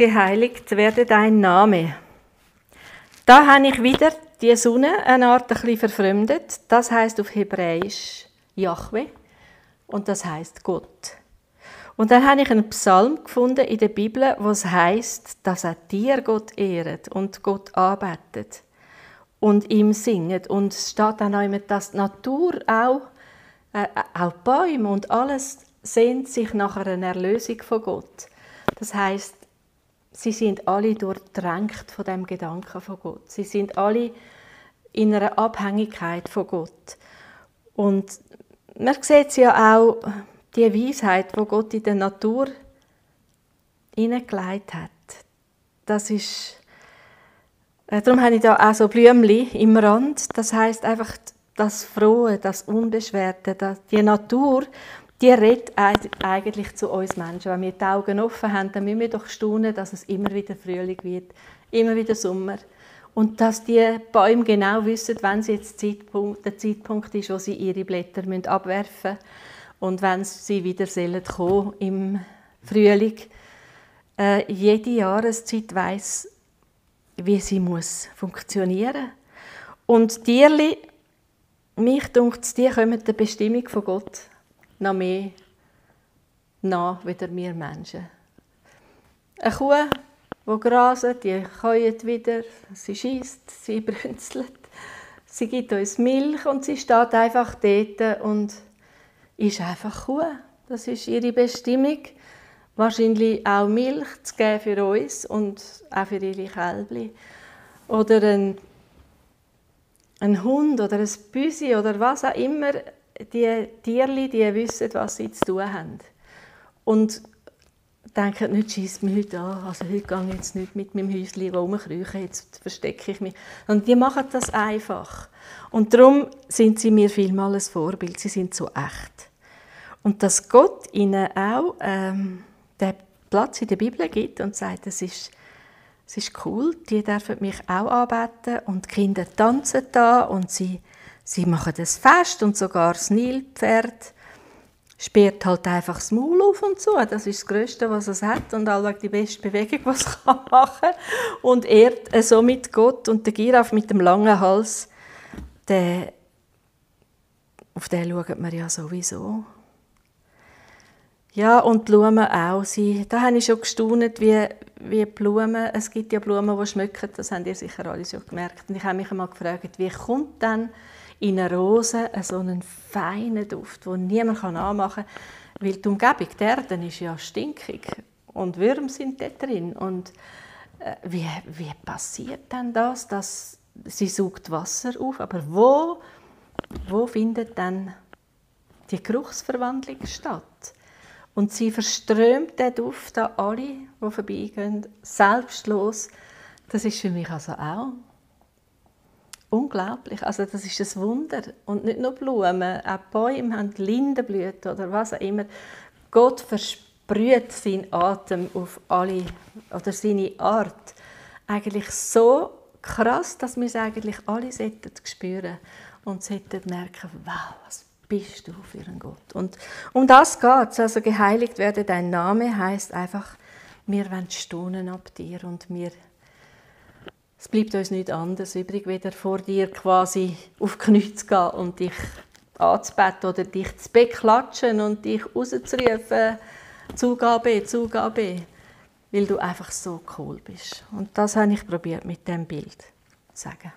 geheiligt werde dein Name. Da habe ich wieder die Sonne eine Art ein verfremdet. Das heißt auf Hebräisch Yahweh und das heißt Gott. Und dann habe ich einen Psalm gefunden in der Bibel, wo es heißt, dass er dir Gott ehret und Gott arbeitet und ihm singet. Und es steht dann auch immer, dass die Natur auch, äh, auch Bäume und alles sehnt sich nach einer Erlösung von Gott. Das heißt, sie sind alle durchdrängt von dem Gedanken von Gott. Sie sind alle in einer Abhängigkeit von Gott. Und man sieht ja auch die Weisheit, wo Gott in der Natur hineingelegt hat. Das ist äh, Darum habe ich da auch so Blümchen im Rand. Das heißt einfach das Frohe, das Unbeschwerte, die Natur, die redet eigentlich zu uns Menschen. Wenn wir die Augen offen haben, dann müssen wir doch staunen, dass es immer wieder Frühling wird, immer wieder Sommer. Und dass die Bäume genau wissen, wenn es jetzt Zeitpunkt, der Zeitpunkt ist, wo sie ihre Blätter abwerfen müssen und wenn sie wieder kommen im Frühling. Äh, jede Jahreszeit weiß, wie sie muss funktionieren. Und Tierli, mich dunkt die kommen der Bestimmung von Gott noch mehr nach, wie wir Menschen. Eine Kuh, die graset, die käut wieder, sie schießt, sie brünzelt, sie gibt uns Milch und sie steht einfach dort und ist einfach Kuh. Das ist ihre Bestimmung. Wahrscheinlich auch Milch zu geben für uns und auch für ihre Kälbchen. Oder ein, ein Hund oder ein Büsi oder was auch immer die Tierli, die wissen, was sie zu tun haben. Und denken nicht, schießt mich heute an, also heute gehe ich jetzt nicht mit meinem Häuschen rumkriechen, jetzt verstecke ich mich. Und die machen das einfach. Und darum sind sie mir vielmal ein Vorbild, sie sind so echt. Und dass Gott ihnen auch ähm, den Platz in der Bibel gibt und sagt, es ist, es ist cool, die dürfen mich auch anbeten und die Kinder tanzen da und sie Sie machen das Fest und sogar das Nilpferd sperrt halt einfach das Maul auf und so. Das ist das Größte, was es hat und allweg die beste Bewegung, was es kann machen Und ehrt somit Gott und der Giraffe mit dem langen Hals, der, auf den schaut man ja sowieso. Ja, und Blumen auch. Sie, da habe ich schon gestaunt, wie, wie Blumen, es gibt ja Blumen, die schmücken, das haben ihr sicher alle schon gemerkt. Und ich habe mich einmal gefragt, wie kommt dann in einer Rose so einen feinen Duft, den niemand anmachen kann, weil die Umgebung der Erde ist ja stinkig und Würmer sind da drin. Und äh, wie, wie passiert denn das, dass sie sucht Wasser auf, aber wo, wo findet dann die Geruchsverwandlung statt? Und sie verströmt den Duft an alle, die vorbeigehen, selbstlos. Das ist für mich also auch unglaublich. Also das ist ein Wunder. Und nicht nur Blumen, auch Bäume haben Lindenblüten oder was auch immer. Gott versprüht seinen Atem auf alle, oder seine Art. Eigentlich so krass, dass wir es eigentlich alle sollten spüren und sollten merken, wow, was bist du für ein Gott. Und um das geht es. Also geheiligt werde dein Name heißt einfach, wir wollen staunen ab dir und wir es bleibt uns nichts anderes übrig, wieder vor dir quasi auf Knie zu gehen und dich anzubeten oder dich zu beklatschen und dich rauszurufen, Zugabe, Zugabe, weil du einfach so cool bist. Und das habe ich probiert mit dem Bild zu sagen.